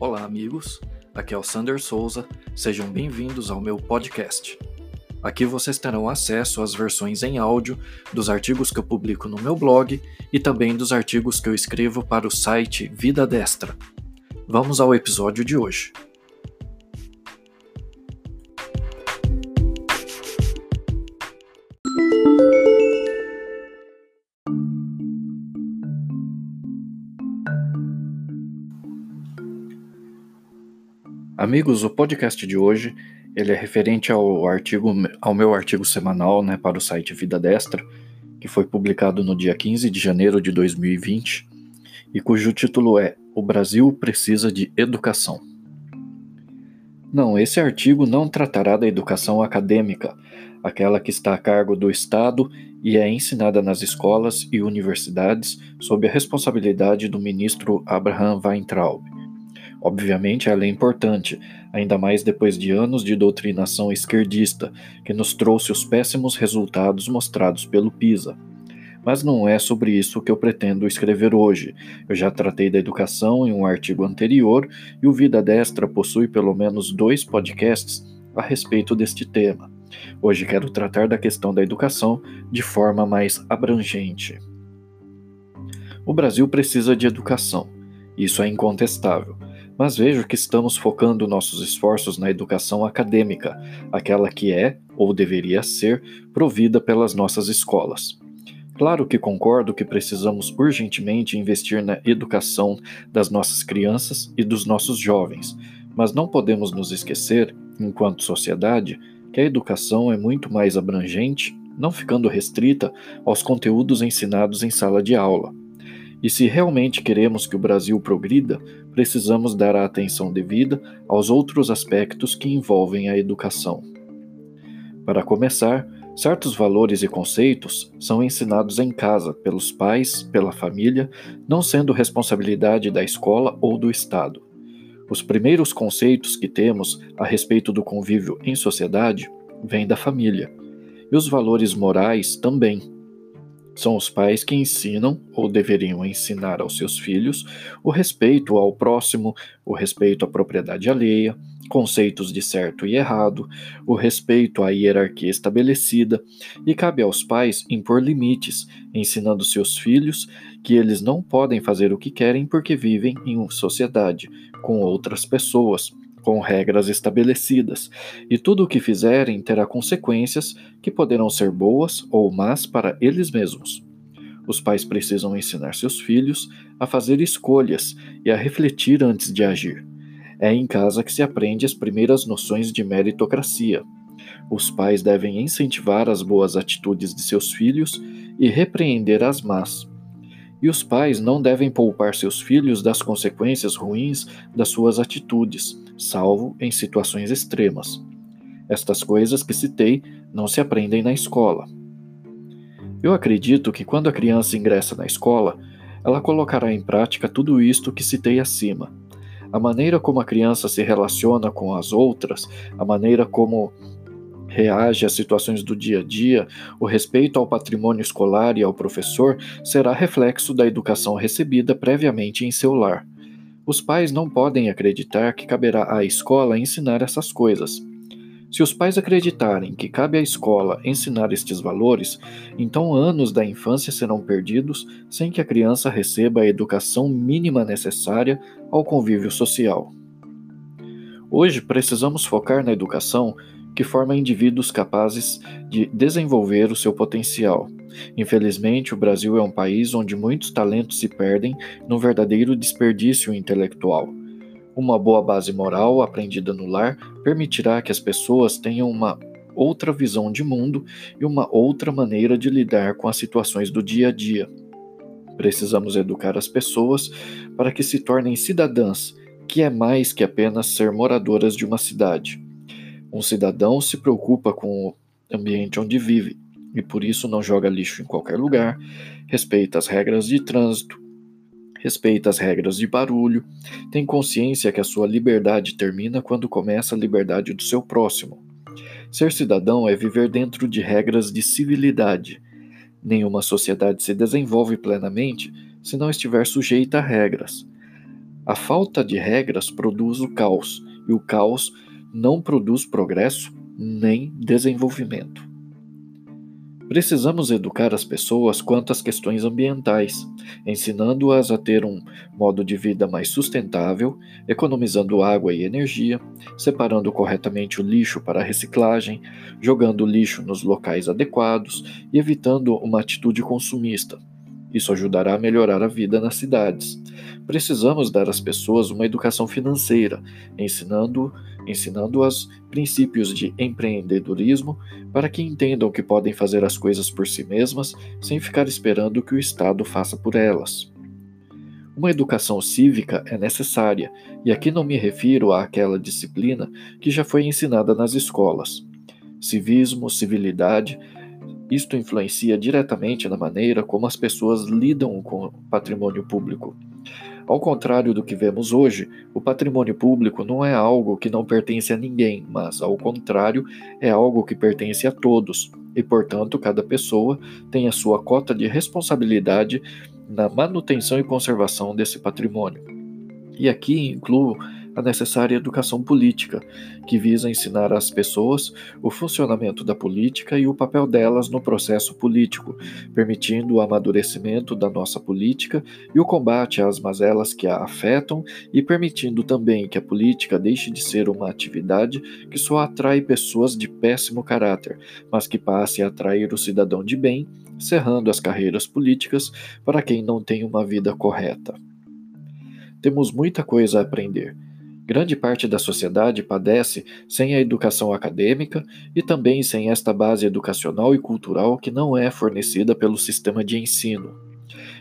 Olá, amigos. Aqui é o Sander Souza. Sejam bem-vindos ao meu podcast. Aqui vocês terão acesso às versões em áudio dos artigos que eu publico no meu blog e também dos artigos que eu escrevo para o site Vida Destra. Vamos ao episódio de hoje. Amigos, o podcast de hoje ele é referente ao artigo, ao meu artigo semanal, né, para o site Vida Destra, que foi publicado no dia 15 de janeiro de 2020 e cujo título é O Brasil precisa de educação. Não, esse artigo não tratará da educação acadêmica, aquela que está a cargo do Estado e é ensinada nas escolas e universidades sob a responsabilidade do ministro Abraham Weintraub. Obviamente, ela é importante, ainda mais depois de anos de doutrinação esquerdista, que nos trouxe os péssimos resultados mostrados pelo PISA. Mas não é sobre isso que eu pretendo escrever hoje. Eu já tratei da educação em um artigo anterior e o Vida Destra possui pelo menos dois podcasts a respeito deste tema. Hoje quero tratar da questão da educação de forma mais abrangente. O Brasil precisa de educação, isso é incontestável mas vejo que estamos focando nossos esforços na educação acadêmica, aquela que é, ou deveria ser, provida pelas nossas escolas. Claro que concordo que precisamos urgentemente investir na educação das nossas crianças e dos nossos jovens, mas não podemos nos esquecer, enquanto sociedade, que a educação é muito mais abrangente, não ficando restrita aos conteúdos ensinados em sala de aula. E se realmente queremos que o Brasil progrida, precisamos dar a atenção devida aos outros aspectos que envolvem a educação. Para começar, certos valores e conceitos são ensinados em casa pelos pais, pela família, não sendo responsabilidade da escola ou do Estado. Os primeiros conceitos que temos a respeito do convívio em sociedade vêm da família, e os valores morais também são os pais que ensinam, ou deveriam ensinar aos seus filhos, o respeito ao próximo, o respeito à propriedade alheia, conceitos de certo e errado, o respeito à hierarquia estabelecida, e cabe aos pais impor limites, ensinando seus filhos que eles não podem fazer o que querem porque vivem em uma sociedade, com outras pessoas, com regras estabelecidas, e tudo o que fizerem terá consequências que poderão ser boas ou más para eles mesmos. Os pais precisam ensinar seus filhos a fazer escolhas e a refletir antes de agir. É em casa que se aprende as primeiras noções de meritocracia. Os pais devem incentivar as boas atitudes de seus filhos e repreender as más. E os pais não devem poupar seus filhos das consequências ruins das suas atitudes, salvo em situações extremas. Estas coisas que citei não se aprendem na escola. Eu acredito que quando a criança ingressa na escola, ela colocará em prática tudo isto que citei acima. A maneira como a criança se relaciona com as outras, a maneira como reage às situações do dia a dia, o respeito ao patrimônio escolar e ao professor será reflexo da educação recebida previamente em seu lar. Os pais não podem acreditar que caberá à escola ensinar essas coisas. Se os pais acreditarem que cabe à escola ensinar estes valores, então anos da infância serão perdidos sem que a criança receba a educação mínima necessária ao convívio social. Hoje precisamos focar na educação que forma indivíduos capazes de desenvolver o seu potencial. Infelizmente, o Brasil é um país onde muitos talentos se perdem num verdadeiro desperdício intelectual. Uma boa base moral aprendida no lar permitirá que as pessoas tenham uma outra visão de mundo e uma outra maneira de lidar com as situações do dia a dia. Precisamos educar as pessoas para que se tornem cidadãs, que é mais que apenas ser moradoras de uma cidade. Um cidadão se preocupa com o ambiente onde vive e por isso não joga lixo em qualquer lugar, respeita as regras de trânsito, respeita as regras de barulho, tem consciência que a sua liberdade termina quando começa a liberdade do seu próximo. Ser cidadão é viver dentro de regras de civilidade. Nenhuma sociedade se desenvolve plenamente se não estiver sujeita a regras. A falta de regras produz o caos, e o caos não produz progresso nem desenvolvimento. Precisamos educar as pessoas quanto às questões ambientais, ensinando-as a ter um modo de vida mais sustentável, economizando água e energia, separando corretamente o lixo para reciclagem, jogando o lixo nos locais adequados e evitando uma atitude consumista. Isso ajudará a melhorar a vida nas cidades. Precisamos dar às pessoas uma educação financeira, ensinando ensinando-as princípios de empreendedorismo para que entendam que podem fazer as coisas por si mesmas sem ficar esperando que o Estado faça por elas. Uma educação cívica é necessária, e aqui não me refiro àquela disciplina que já foi ensinada nas escolas. Civismo, civilidade, isto influencia diretamente na maneira como as pessoas lidam com o patrimônio público. Ao contrário do que vemos hoje, o patrimônio público não é algo que não pertence a ninguém, mas, ao contrário, é algo que pertence a todos, e, portanto, cada pessoa tem a sua cota de responsabilidade na manutenção e conservação desse patrimônio. E aqui incluo a necessária educação política, que visa ensinar às pessoas o funcionamento da política e o papel delas no processo político, permitindo o amadurecimento da nossa política e o combate às mazelas que a afetam e permitindo também que a política deixe de ser uma atividade que só atrai pessoas de péssimo caráter, mas que passe a atrair o cidadão de bem, cerrando as carreiras políticas para quem não tem uma vida correta. Temos muita coisa a aprender Grande parte da sociedade padece sem a educação acadêmica e também sem esta base educacional e cultural que não é fornecida pelo sistema de ensino.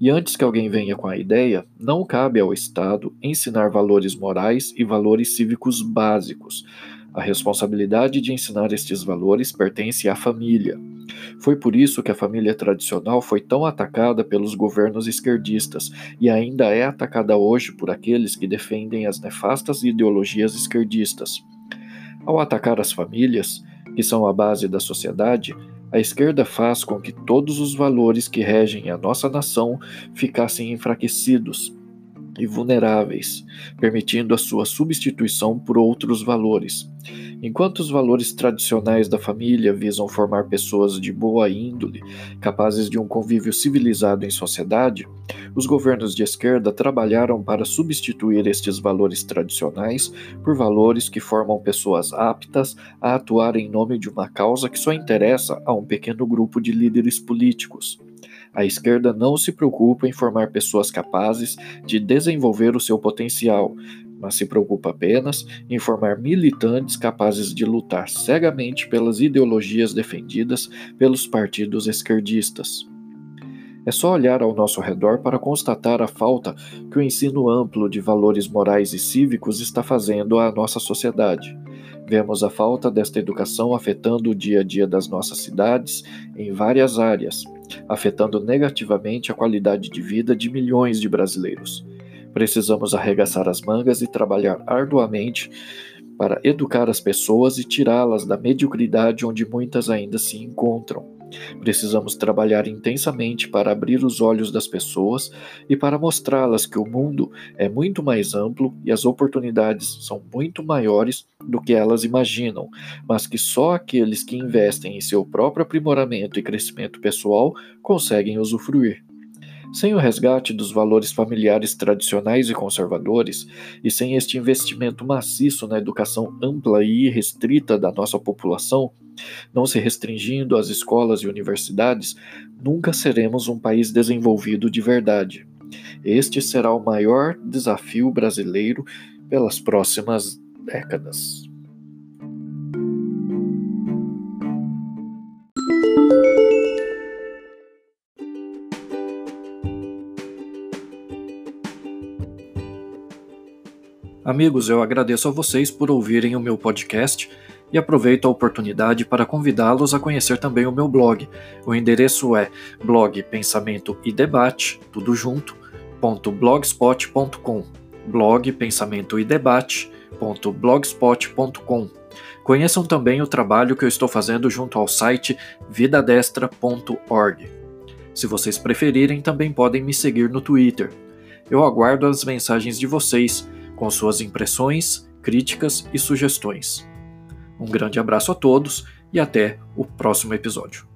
E antes que alguém venha com a ideia, não cabe ao Estado ensinar valores morais e valores cívicos básicos. A responsabilidade de ensinar estes valores pertence à família. Foi por isso que a família tradicional foi tão atacada pelos governos esquerdistas e ainda é atacada hoje por aqueles que defendem as nefastas ideologias esquerdistas. Ao atacar as famílias, que são a base da sociedade, a esquerda faz com que todos os valores que regem a nossa nação ficassem enfraquecidos e vulneráveis, permitindo a sua substituição por outros valores. Enquanto os valores tradicionais da família visam formar pessoas de boa índole, capazes de um convívio civilizado em sociedade, os governos de esquerda trabalharam para substituir estes valores tradicionais por valores que formam pessoas aptas a atuar em nome de uma causa que só interessa a um pequeno grupo de líderes políticos. A esquerda não se preocupa em formar pessoas capazes de desenvolver o seu potencial, mas se preocupa apenas em formar militantes capazes de lutar cegamente pelas ideologias defendidas pelos partidos esquerdistas. É só olhar ao nosso redor para constatar a falta que o ensino amplo de valores morais e cívicos está fazendo à nossa sociedade. Vemos a falta desta educação afetando o dia a dia das nossas cidades em várias áreas, afetando negativamente a qualidade de vida de milhões de brasileiros. Precisamos arregaçar as mangas e trabalhar arduamente para educar as pessoas e tirá-las da mediocridade onde muitas ainda se encontram. Precisamos trabalhar intensamente para abrir os olhos das pessoas e para mostrá-las que o mundo é muito mais amplo e as oportunidades são muito maiores do que elas imaginam, mas que só aqueles que investem em seu próprio aprimoramento e crescimento pessoal conseguem usufruir. Sem o resgate dos valores familiares tradicionais e conservadores, e sem este investimento maciço na educação ampla e irrestrita da nossa população, não se restringindo às escolas e universidades, nunca seremos um país desenvolvido de verdade. Este será o maior desafio brasileiro pelas próximas décadas. Amigos, eu agradeço a vocês por ouvirem o meu podcast e aproveito a oportunidade para convidá-los a conhecer também o meu blog. O endereço é blog Pensamento e Debate, tudo junto, .blogspot.com blog Pensamento e Debate.blogspot.com Conheçam também o trabalho que eu estou fazendo junto ao site vidadestra.org. Se vocês preferirem, também podem me seguir no Twitter Eu aguardo as mensagens de vocês com suas impressões, críticas e sugestões. Um grande abraço a todos e até o próximo episódio.